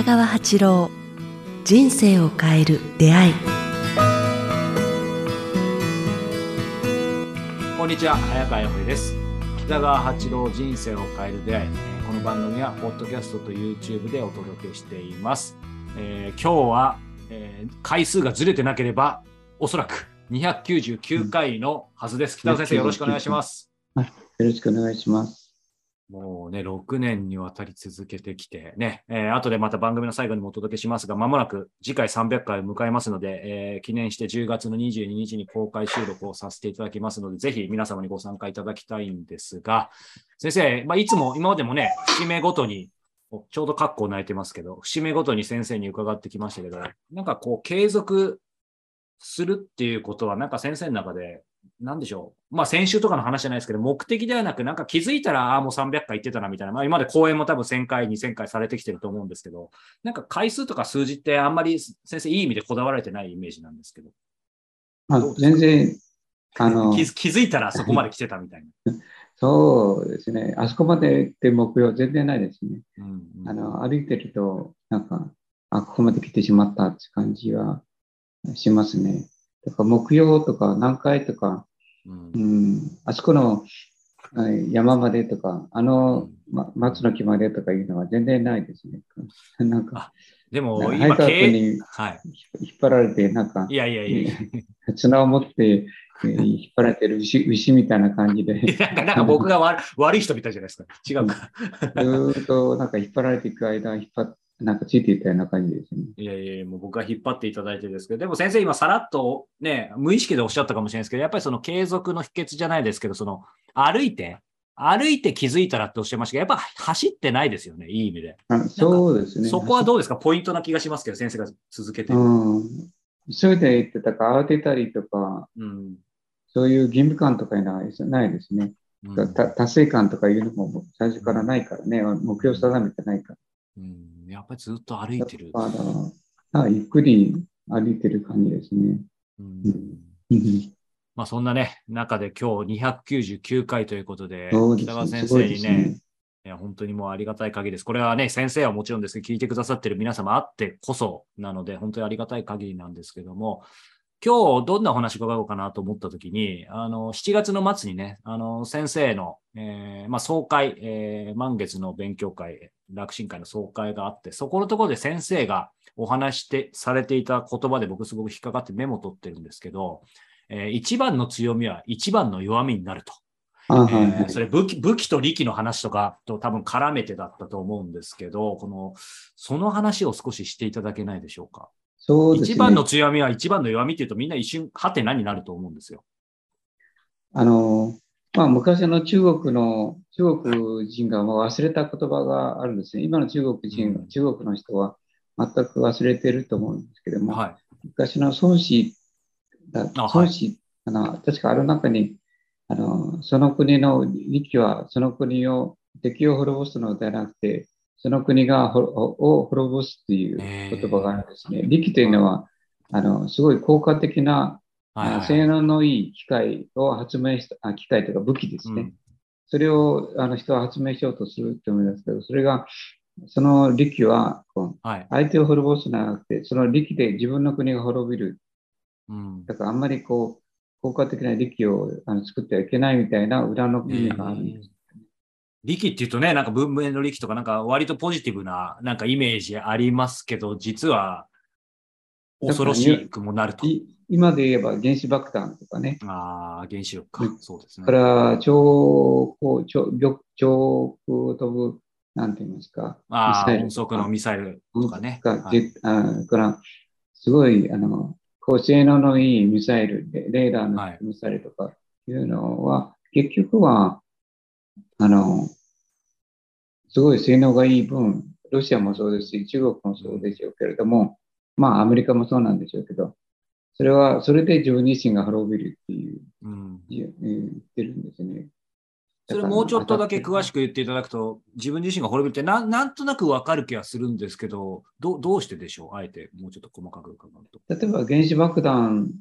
北川八郎人生を変える出会い。こんにちは早川洋平です。北川八郎人生を変える出会い、えーこの番組はポッドキャストと YouTube でお届けしています、えー今日は、えー回数がずれてなければおそらく299回のはずです、北尾先生よろしくお願いします。よろしくお願いします。もうね、6年にわたり続けてきてね、えー後でまた番組の最後にもお届けしますが、まもなく次回300回を迎えますので、えー記念して10月の22日に公開収録をさせていただきますので、ぜひ皆様にご参加いただきたいんですが、先生、まあ、いつも今までもね、節目ごとに、ちょうどカッコ泣いてますけど、節目ごとに先生に伺ってきましたけど、なんかこう継続するっていうことは、なんか先生の中でなんでしょう。まあ先週とかの話じゃないですけど、目的ではなく、なんか気づいたら、ああ、もう300回行ってたなみたいな。まあ今まで講演も多分1000回、2000回されてきてると思うんですけど、なんか回数とか数字ってあんまり先生いい意味でこだわられてないイメージなんですけど、まあ全然、あの 気、づ気づいたらそこまで来てたみたいな。そうですね。あそこまでって目標全然ないですね。うんうんあの、歩いてると、なんか、あ、ここまで来てしまったって感じはしますね。だから目標とか何回とか、うんうん、あそこのはい山までとか、あの、ま、松の木までとかいうのは全然ないですね。なんか、でも早今、川経営、君にはい。引っ張られて、なんかい、やいやいやい綱 を持ってえー 引っ張られてる牛牛みたいな感じで。なんかなんか僕が悪悪い人みたいじゃないですか。違うか。ーっとなんか引っ張られていく間、引っ張っなんかついていったような感じですね。いやいやもう僕が引っ張っていただいてですけど、でも先生今さらっとね、無意識でおっしゃったかもしれないですけど、やっぱりその継続の秘訣じゃないですけど、その歩いて、歩いて気づいたらっておっしゃいましたけど、やっぱ走ってないですよね、いい意味で。あそうですね。そこはどうですか？ポイントな気がしますけど、先生が続けてる。うん。急いで行ってたか、慌てたりとか、うんそういう義務感とかいうのはないですね。うんた達成感とかいうのも最初からないからね、目標定めてないから。うんやっぱりずっと歩いてる。あゆっくり歩いてる感じですね。うんうんまあそんなね、中で今日299回ということで、です北川先生にねね、本当にもうありがたい限りです。これはね、先生はもちろんですけど、聞いてくださってる皆様あってこそなので、本当にありがたい限りなんですけども、今日どんなお話伺おうかなと思ったときに、あの、7月の末にね、あの、先生の、えーまあ、総会、えー満月の勉強会、楽神会の総会があって、そこのところで先生がお話して、されていた言葉で僕すごく引っかかってメモ取ってるんですけど、えー一番の強みは一番の弱みになると。えーそれ武器武器と力の話とかと多分絡めてだったと思うんですけど、この、その話を少ししていただけないでしょうか。そうですね。一番の強みは一番の弱みっていうとみんな一瞬、はてなになると思うんですよ。あの、まあ、昔の中国の、中国人がもう忘れた言葉があるんですね。今の中国人、うん中国の人は全く忘れてると思うんですけども、は昔の孫子孫子、あの確かある中にあの、その国の力はその国を敵を滅ぼすのではなくて、その国がほを滅ぼすっていう言葉があるんですね。力というのは、あのすごい効果的な、い。はいはい性能のいい機械を発明した、あ機械というか武器ですね。うんそれをあの人は発明しようとすると思いますけど、それが、その力は。相手を滅ぼすのではなくて、その力で自分の国が滅びる。うんだからあんまりこう、効果的な力をあの作ってはいけないみたいな裏の意味があるんです。力っていうとね、なんか文明の力とか、なんか割とポジティブななんかイメージありますけど、実は恐ろしくもなると。い今で言えば原子爆弾とかね、ああ、原子力かうん。そうですね。から超高超上上空飛ぶ、なんて言いますか、ああ、音速のミサイルとかね。がはいあからすごいあの高性能のいいミサイルで、レーダーのはいミサイルとかいうのは、結局は、あの、すごい性能がいい分、ロシアもそうですし、中国もそうでしょうけれども、まあアメリカもそうなんでしょうけど、それは、それで自分自身が滅びるっていう、うん言ってるんですね。それもうちょっとだけ詳しく。く言っていただくと、自分自身が滅びるってなんなんとなくわかる気がするんですけど、どうどうしてでしょう？あえてもうちょっと細かく伺うと。例えば原子爆弾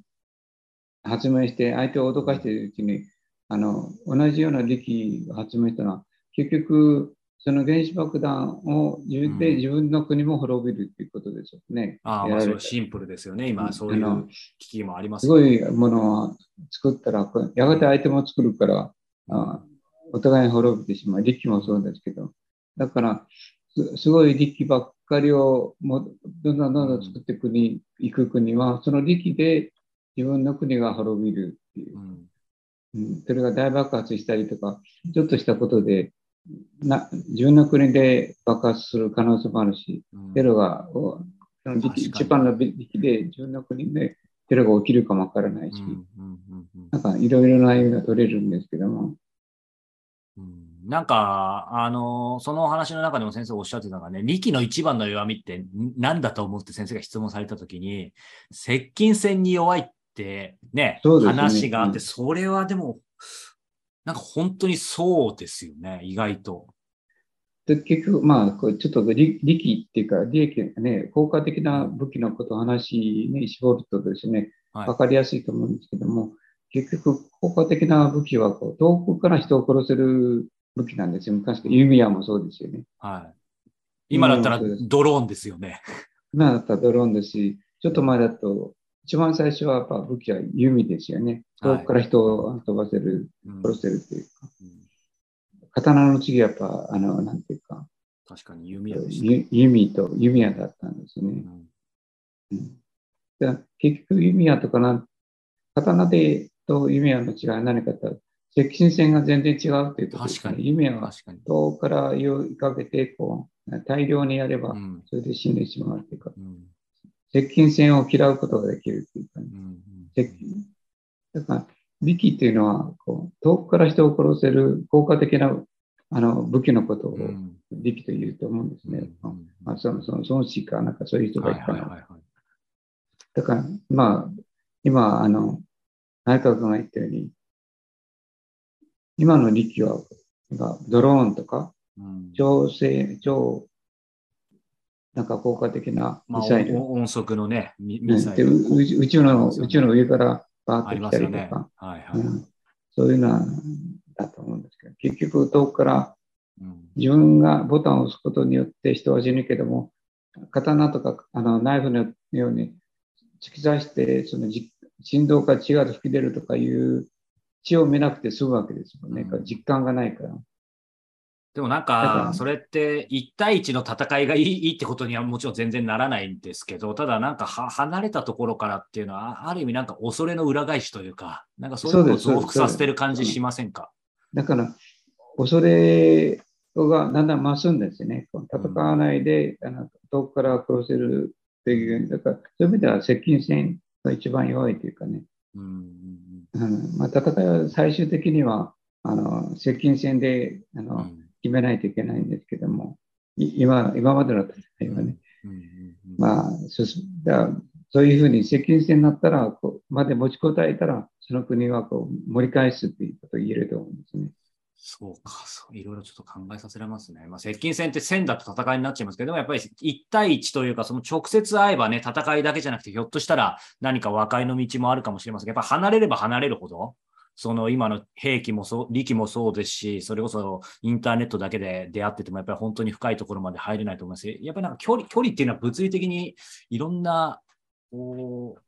発明して相手を脅かしているうちに、あの、同じような力を発明したのは、結局、その原子爆弾を自分で、うん自分の国も滅びるっていうことですよね。ああ、そうシンプルですよね。今、うんそういう危機もありますすよごいものを作ったら、やがて相手も作るから、あお互いに滅びてしまう。力もそうですけど。だから、すすごい力ばっかりをもどんどんどんどん作っていく国、行く国は、その力で自分の国が滅びるっていうう。んうん、それが大爆発したりとか、ちょっとしたことで、な自分の国で爆発する可能性もあるし、うん。テロが、おその力確かに。一番の力で自分の国でテロが起きるかもわからないし、うんうんうんうん。なんかいろいろな意味が取れるんですけども、うん。なんか、あの、そのお話の中でも先生おっしゃってたのがね、力の一番の弱みって何だと思って先生が質問されたときに、接近戦に弱いってね、ね。話があって、うん。それはでも、なんか本当にそうですよね、意外と。で結局、まあ、こうちょっと利力っていうか、利益がね、効果的な武器のことを話に絞るとですね、はいわかりやすいと思うんですけども、結局、効果的な武器はこう遠くから人を殺せる武器なんですよ。昔から弓矢もそうですよね。はい。今だったらドローンですよね。今だったらドローンですし、ちょっと前だと、一番最初はやっぱ武器は弓ですよね。はい遠くから人を飛ばせる、うん殺せるっていうか。うん刀の次はやっぱ、あの、なんていうか、確かに弓矢でした。ゆ弓と弓矢だったんですね。うんうんで結局、弓矢とかな、刀でと弓矢の違いは何かと、接近戦が全然違うっていうことです、ね。確かに弓矢は確かに。遠くから追いかけて、こう、大量にやればう、んそれで死んでしまうっていうか、うん接近戦を嫌うことができるっていうか、ねうん接近だから、力っていうのは、こう、遠くから人を殺せる効果的なあの武器のことをうん力と言うと思うんですね。うんまあ、その、その、孫子かなんかそういう人がはいいたの。はいはいはい。だから、まあ、今、あの、内閣が言ったように、今の力は、がドローンとか、うん超精、超、なんか効果的なまあ、ミサイル。お音速のね、ミサイでル。う宇宙宇宙の、宇宙の上からバーッと来。たりとか、はいはい。うんそういうのはだと思うんですけど、結局遠くからうん自分がボタンを押すことによって人は死ぬけども、刀とかあのナイフのように突き刺して、そのじ振動から血が吹き出るとかいう血を見なくて済むわけですよね。うん実感がないから。でもなんだか。それって1対1の戦いがいいってことにはもちろん全然ならないんですけど、ただなんかは離れたところからっていうのは、ある意味なんか恐れの裏返しというか、なんかそういうのを増幅させてる感じしませんか？だから、恐れがだんだん増すんですよね。戦わないで、あの遠くから殺せるっていう、だからそういう意味では接近戦が一番弱いというかね。うんうんうん。まあ、戦いは最終的にはあの接近戦であの、うんうん決めないといけないんですけども、い今今までの戦いはね、まあ、そだそういうふうに接近戦になったらこう、まで持ちこたえたら、その国はこう盛り返すっていうことを言えると思うんですね。そうか、そういろいろちょっと考えさせられますね。まあ、接近戦って線だと戦いになっちゃいますけど、でもやっぱり1対1というか、その直接会えばね、戦いだけじゃなくて、ひょっとしたら何か和解の道もあるかもしれませんけど、やっぱ離れれば離れるほど、その今の兵器もそう、力もそうですし、それこそインターネットだけで出会ってても、やっぱり本当に深いところまで入れないと思いますし、やっぱりなんか距離、距離っていうのは物理的にいろんな、こう、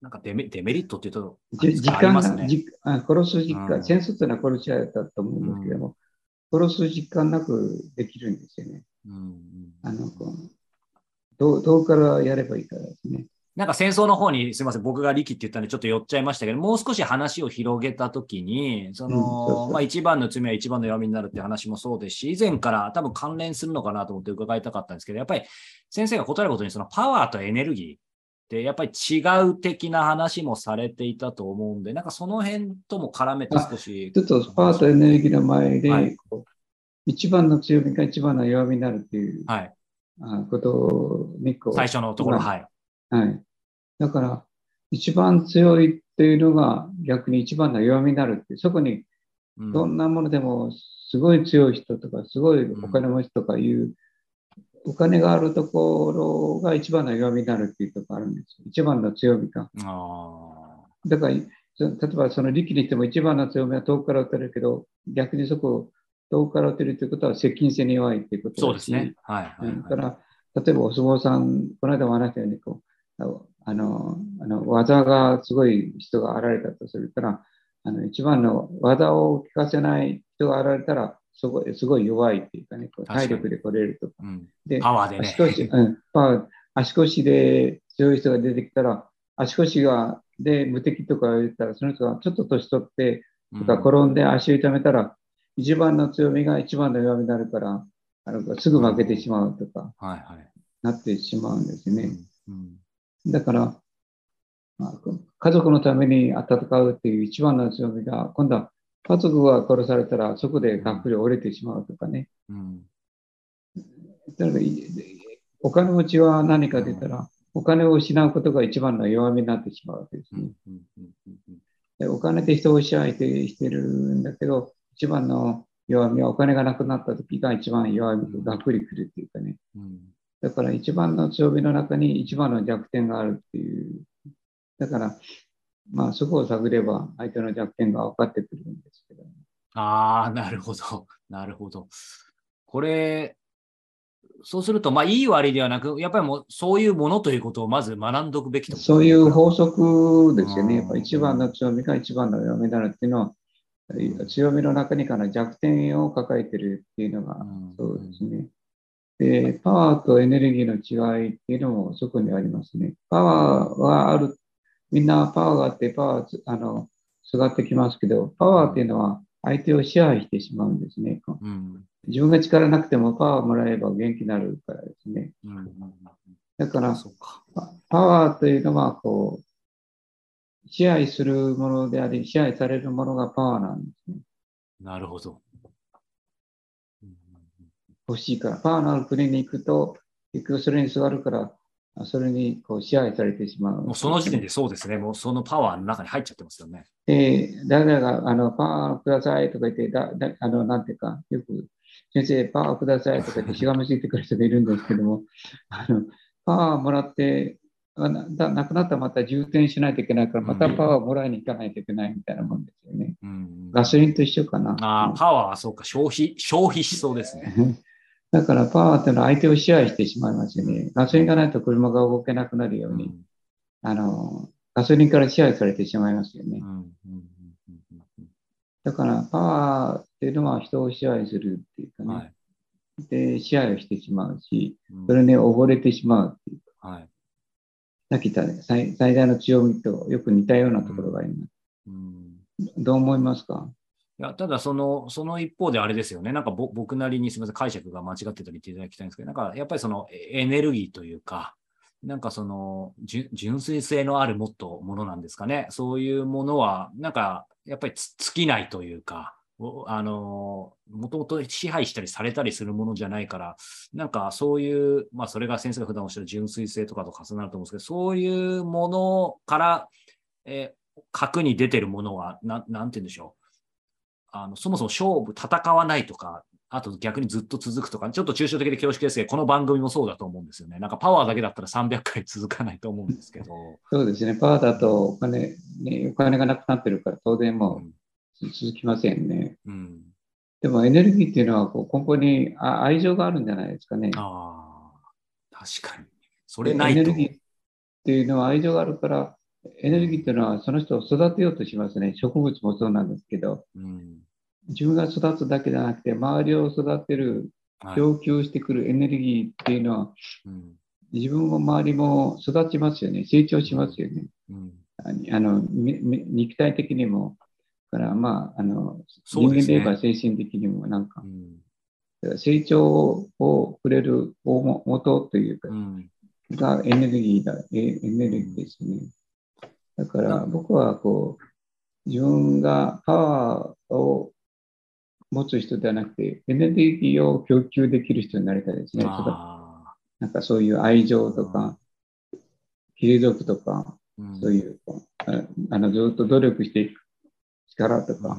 なんかデメデメリットっていうと、じ時間が、ありますね。じあ殺す時間、うん戦争というのは殺し合いだと思うんですけども、殺す時間なくできるんですよね。うんうんあのこうどうどうからやればいいからですね。なんか戦争の方に、すみません、僕が力って言ったんでちょっと寄っちゃいましたけど、もう少し話を広げたときに、その、うんまあ一番の罪は一番の弱みになるって話もそうですし、以前から多分関連するのかなと思って伺いたかったんですけど、やっぱり先生が答えることにそのパワーとエネルギーってやっぱり違う的な話もされていたと思うんで、なんかその辺とも絡めて少し。ちょっとパワーとエネルギーの前で、はい一番の強みが一番の弱みになるっていうはい。あことにこう、最初のところ、まあはい。はい。だから、一番強いっていうのが逆に一番の弱みになるって、そこにうんどんなものでもすごい強い人とか、すごいお金持ちとかいう、お金があるところが一番の弱みになるっていうところあるんですよ。一番の強みが。あだから、そ例えばその力にしても一番の強みは遠くから撃たれるけど、逆にそこを遠くから打てるということは接近戦に弱いということだしそうですね。はいはい、はい。だから、例えばお相撲さん、この間も話したようにこう、あの、あの技がすごい人が現れたとするから、あの一番の技を聞かせない人が現れたら、すごいすごい弱いっていうかね、こう体力で来れるとか。うん、で、パワーでね足。腰、うん、パワー足腰で強い人が出てきたら、足腰がで無敵とか言ったら、その人がちょっと年取って、うんとか転んで足を痛めたら、一番の強みが一番の弱みになるから、あのすぐ負けてしまうとかはいはい。なってしまうんですね。うんだから、まあ、家族のために戦うっていう一番の強みが、今度は家族が殺されたらそこでがっくり折れてしまうとかね。うんだからいお金持ちは何かと言ったら、お金を失うことが一番の弱みになってしまうわけですね。お金で人を支配してしてるんだけど、一番の弱みはお金がなくなった時が一番弱みとがっくりくるっていうかね。うんだから一番の強みの中に一番の弱点があるっていう。だから、まあそこを探れば相手の弱点が分かってくるんですけど。ああ、なるほど。なるほど。これ、そうすると、まあ、いい悪いではなく、やっぱりもう、そういうものということをまず学んどくべきと。そういう法則ですよね。うんやっぱ一番の強みが一番の弱みだなっていうのは、強みの中にから弱点を抱えてるっていうのがうんそうですね。で、パワーとエネルギーの違いっていうのもそこにありますね。パワーはある、みんなパワーがあって、パワーつ、あの、すがってきますけど、パワーっていうのは相手を支配してしまうんですね。うん。自分が力なくてもパワーもらえば元気になるからですね。うんうんだから、そうか。パパワーというのは、こう、支配するものであり、支配されるものがパワーなんですね。なるほど。うん欲しいから。パワーのある国に行くと、結局それに座るから、あそれにこう支配されてしまう。もうその時点でそうですね。もうそのパワーの中に入っちゃってますよね。で、誰々が、あの、パワーくださいとか言って、だだあの、なんていうか、よく、先生、パワーくださいとか言ってしがみついてくる人がいるんですけども、あの、パワーもらって、あなだなくなったらまた充填しないといけないから、またパワーもらいに行かないといけないみたいなもんですよね。うん、ガソリンと一緒かな。ああ、パワーはそうか。消費、消費しそうですね。だからパワーっていうのは相手を支配してしまいますよね。ガソリンがないと車が動けなくなるように、うんあの、ガソリンから支配されてしまいますよねう。んうんうんうんだからパワーっていうのは人を支配するっていうかね、うんはい。で、支配をしてしまうし、うんそれに溺れてしまうっていう。はい。さっき言った、ね、最最大の強みとよく似たようなところがあります。うんどう思いますか？いやただその、その一方であれですよね。なんか僕なりにすみません、解釈が間違ってたりっていただきたいんですけど、なんかやっぱりそのエネルギーというか、なんかその純粋性のあるもっとものなんですかね。そういうものは、なんかやっぱり尽きないというか、あの、もともと支配したりされたりするものじゃないから、なんかそういう、まあそれが先生が普段おっしゃる純粋性とかと重なると思うんですけど、そういうものから、えー核に出てるものは、ななんて言うんでしょう。あのそもそも勝負、戦わないとか、あと逆にずっと続くとか、ちょっと抽象的で恐縮ですけど、この番組もそうだと思うんですよね。なんかパワーだけだったら300回続かないと思うんですけど。そうですね。パワーだとお金、ね、お金がなくなってるから当然うもんう続きませんね。うん、でもエネルギーっていうのはこう根本にあ愛情があるんじゃないですかね。ああ、確かに。それないと。エネルギーっていうのは愛情があるから、エネルギーっていうのはその人を育てようとしますね。植物もそうなんですけど、うん自分が育つだけじゃなくて、周りを育てる、はい。供給してくるエネルギーっていうのは、うん。自分も周りも育ちますよね。成長しますよね。うん。ああの肉体的にも、からまあ、あの人間で言えば精神的にもなんか。う、ん。成長をくれる大も元というかう、ん。がエネルギーだ、エエネルギーですね。だから僕はこう、自分がパワーを持つ人ではなくて、エネルギーを供給できる人になりたいですね。あなんかそういう愛情とか、継続とか、そういう、ああのずっと努力していく力とか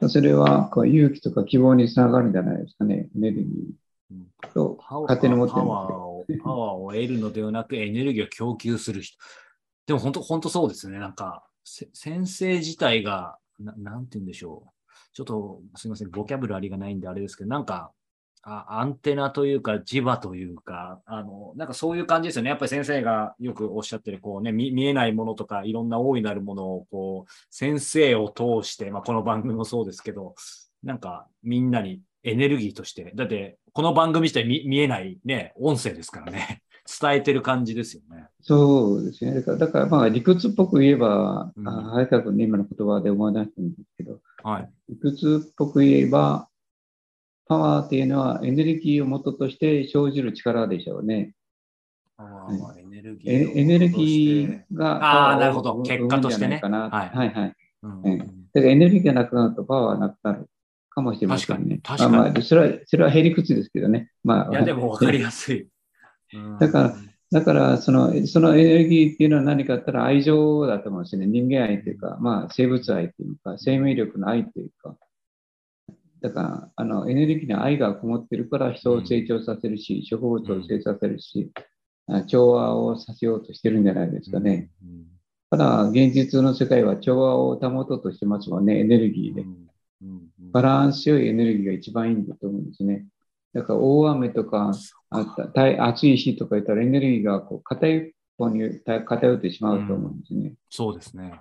う、んそれはこう勇気とか希望につながるんじゃないですかね、エネルギーと勝手に持ってるんパワーをパワーを得るのではなくエネルギーを供給する人。でも本当、本当そうですね。なんか、せ先生自体が、ななんて言うんでしょう。ちょっとすみません、ボキャブラリーがないんであれですけど、なんか、あアンテナというか、磁場というか、あの、なんかそういう感じですよね。やっぱり先生がよくおっしゃってる、こうね、見えないものとか、いろんな大いなるものを、こう、先生を通して、まあ、この番組もそうですけど、なんかみんなにエネルギーとして、だって、この番組自体見えないね、音声ですからね、伝えてる感じですよね。そうですね。だから、だからまあ理屈っぽく言えば、うんあ早川君の今の言葉で思い出したんですけど、はい。理屈っぽく言えば、パワーっていうのはエネルギーを元として生じる力でしょうね。エネルギーえエネルギーがあーパワーをなるほど結果としてねはいはいはい。うんええだからエネルギーがなくなるとパワーがなくなるかもしれませんね。確かに確かにまあまあ、それは、それはへりくつですけどね。まあ、いや、でも分かりやすい。うんだからだからその、そのエネルギーっていうのは何かあったら愛情だと思うんですよね。人間愛というか、まあ、生物愛というか、生命力の愛というか。だから、あの、エネルギーに愛がこもってるから人を成長させるし、植物を成長させるし、あ調和をさせようとしてるんじゃないですかね。。うんただ、現実の世界は調和を保とうとしてますもんね、エネルギーで。バランスよいエネルギーが一番いいんだと思うんですね。だから大雨とか、あったた暑い日とか言ったらエネルギーがこう偏い方に偏ってしまうと思うんですね。そうですね。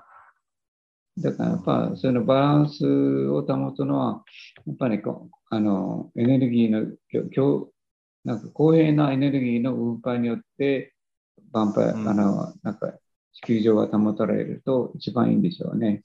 だからやっぱそのバランスを保つのは、やっぱりこうあのエネルギーのきょきょなんか公平なエネルギーの分配によって、バンパイ、うんあのなんか地球上が保たれると一番いいんでしょうね。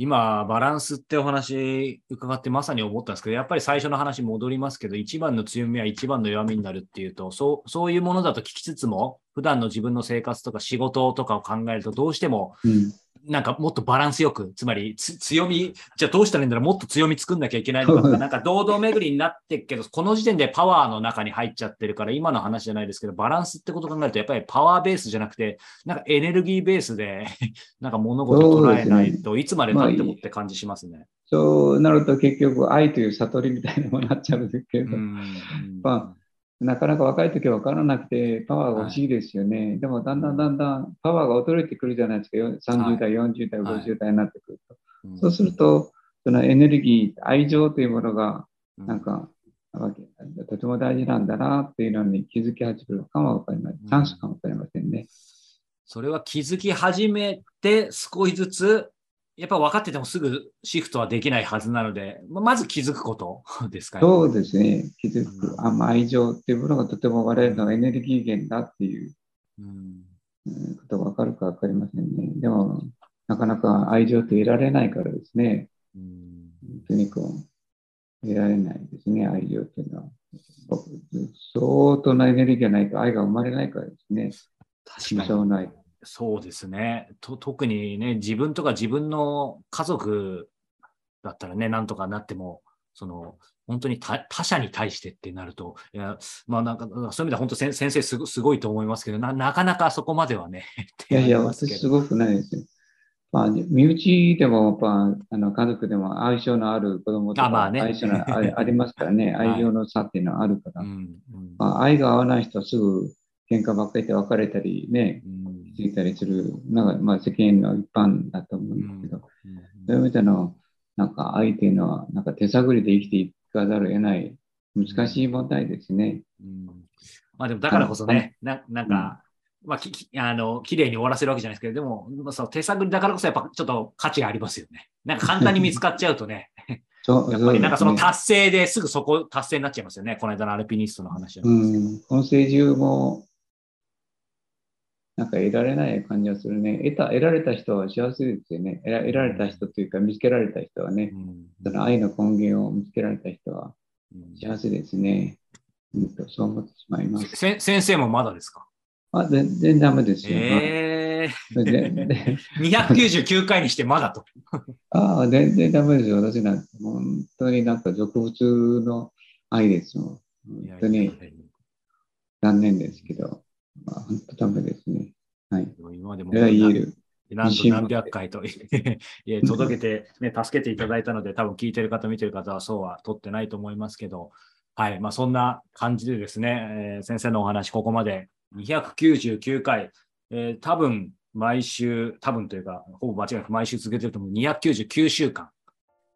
今、バランスってお話伺ってまさに思ったんですけど、やっぱり最初の話戻りますけど、一番の強みは一番の弱みになるっていうと、そうそういうものだと聞きつつも、普段の自分の生活とか仕事とかを考えると、どうしてもうん、なんかもっとバランスよく、つまりつ強み、じゃあどうしたらいいんだろう、もっと強み作んなきゃいけないのかとか、なんか堂々巡りになってっけど、この時点でパワーの中に入っちゃってるから、今の話じゃないですけど、バランスってことを考えると、やっぱりパワーベースじゃなくて、なんかエネルギーベースで、なんか物事を捉えないといつまで経ってもって感じしますね。そうなると結局愛という悟りみたいなものになっちゃうんですけれど、うんまなかなか若い時は分からなくてパワーが欲しいですよね。でもだんだんだんだんパワーが衰えてくるじゃないですか。よ30代、40代、はい50代になってくると。うんそうすると、そのエネルギー、愛情というものが、うんなんか、とても大事なんだなっていうのに気づき始めるかもわかりません。チャンスかもわかりませんね。それは気づき始めて少しずつ、やっぱ分かっててもすぐシフトはできないはずなので、ままず気づくことですかね。そうですね。気づくう。んあまあ愛情っていうものがとても我々のエネルギー源だっていううんうんことがわかるかわかりませんね。でも、なかなか愛情って得られないからですね。うん本当にこう、得られないですね、愛情っていうのは。相当なエネルギーがないと愛が生まれないからですね。確かに。そうですね。と。特にね、自分とか自分の家族だったらね、なんとかなっても、その、本当に他他者に対してってなると、いや、まあなんか、そういう意味では本当先先生すごすごいと思いますけどな、なかなかそこまではね。いやいや、私すごくないですよ。まあ、身内でも、まあ、あの家族でも相性のある子供とか、あまあね。相性のあ ありますからね、はい。愛情の差っていうのはあるから、うんうん。まあ、愛が合わない人はすぐ喧嘩ばっかりで別れたりね、うんついたりするのが、まあ、世間の一般だと思うんですけど、そういう意味での、なんか愛っていうのは、なんか手探りで生きていかざるを得ない、難しい問題ですね。うんまあでもだからこそね、ななんか、まあききあの綺麗に終わらせるわけじゃないですけど、でも、まあ、そう手探りだからこそやっぱちょっと価値がありますよね。なんか簡単に見つかっちゃうとね、やっぱりなんかその達成ですぐそこ達成になっちゃいますよね。この間のアルピニストの話じゃうないですけど。ん、今世中も、なんか得られない感じがするね。得た、得られた人は幸せですよね。得ら得られた人というか、見つけられた人はね、うんその愛の根源を見つけられた人はうん幸せですね。うんと、そう思ってしまいます。せ先生もまだですか？あ、全然ダメですよ。え全然ー、299 回にしてまだと。ああ、全然ダメですよ。私なんて、本当になんか俗物の愛ですもん。本当に残念ですけど、まあ、本当ダメですね。はい。今までも言える。何自信持って度何百回と 届けて、ね、助けていただいたので、多分聞いてる方、見てる方はそうは取ってないと思いますけど、はい、まあそんな感じでですね、えー先生のお話、ここまで299回、えー多分毎週、多分というか、ほぼ間違いなく毎週続けてると思う299週間、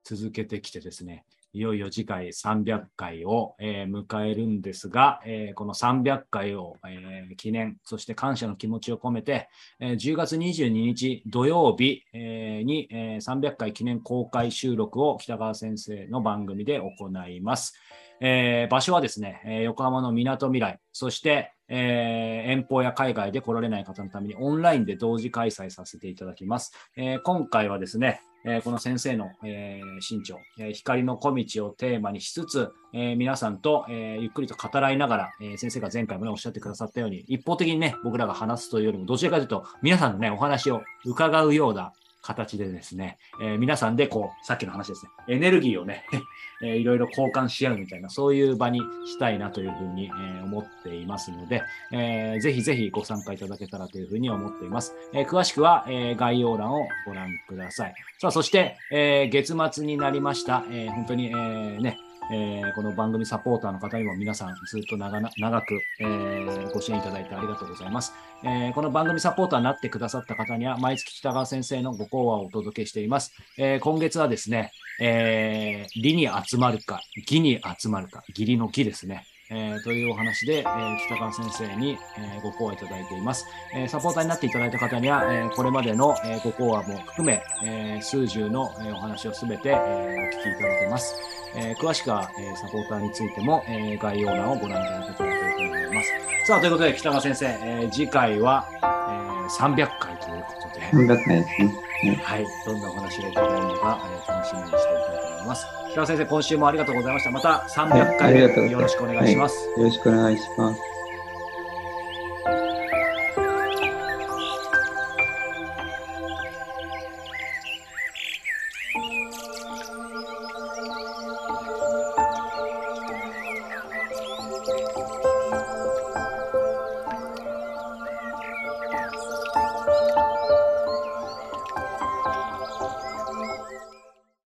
続けてきてですね、いよいよ次回300回を、えー迎えるんですが、えーこの300回を、えー記念、そして感謝の気持ちを込めて、えー10月22日土曜日、えに、えー300回記念公開収録を北川先生の番組で行います。え場所はですね、え横浜のみなとみらい、そして、えー遠方や海外で来られない方のためにオンラインで同時開催させていただきます。えー今回はですね、えーこの先生の、えー身長、えー光の小道をテーマにしつつ、え皆さんと、えゆっくりと語らいながら、え先生が前回もね、おっしゃってくださったように、一方的にね、僕らが話すというよりも、どちらかというと、皆さんのね、お話を伺うような形でですね、えー皆さんでこう、さっきの話ですね、エネルギーをね、えーいろいろ交換し合うみたいな、そういう場にしたいなというふうに、え思っていますので、えーぜひぜひご参加いただけたらというふうに思っています。え詳しくは、え概要欄をご覧ください。さあ、そして、え月末になりました。え本当に、えーね、えーこの番組サポーターの方にも皆さんずっと長長く、えーご支援いただいてありがとうございます。えーこの番組サポーターになってくださった方には、毎月北川先生のご講話をお届けしています。え今月はですね、えー理に集まるか、義に集まるか、義理の義ですね。えーというお話で、えー北川先生に、えーご講話いただいています。えーサポーターになっていただいた方には、えーこれまでの、えーご講話も含め、えー数十の、えーお話をすべて、えーお聞きいただけます。えー詳しくは、えーサポーターについても、えー概要欄をご覧いただけたらと思います。さあ、ということで、北川先生、えー次回は、えー300回ということで、300回ですね。はい、どんなお話を伺えるのか、えー楽しみにしていきたいと思います。北川先生、今週もありがとうございました。また300はいありがとうございます回よろしくお願いします。よろしくお願いします。